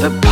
the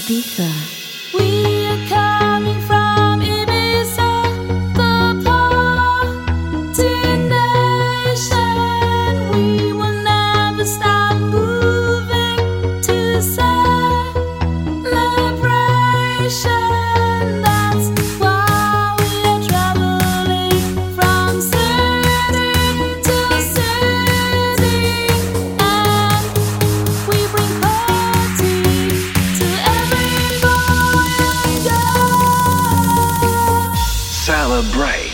Ibiza。celebrate.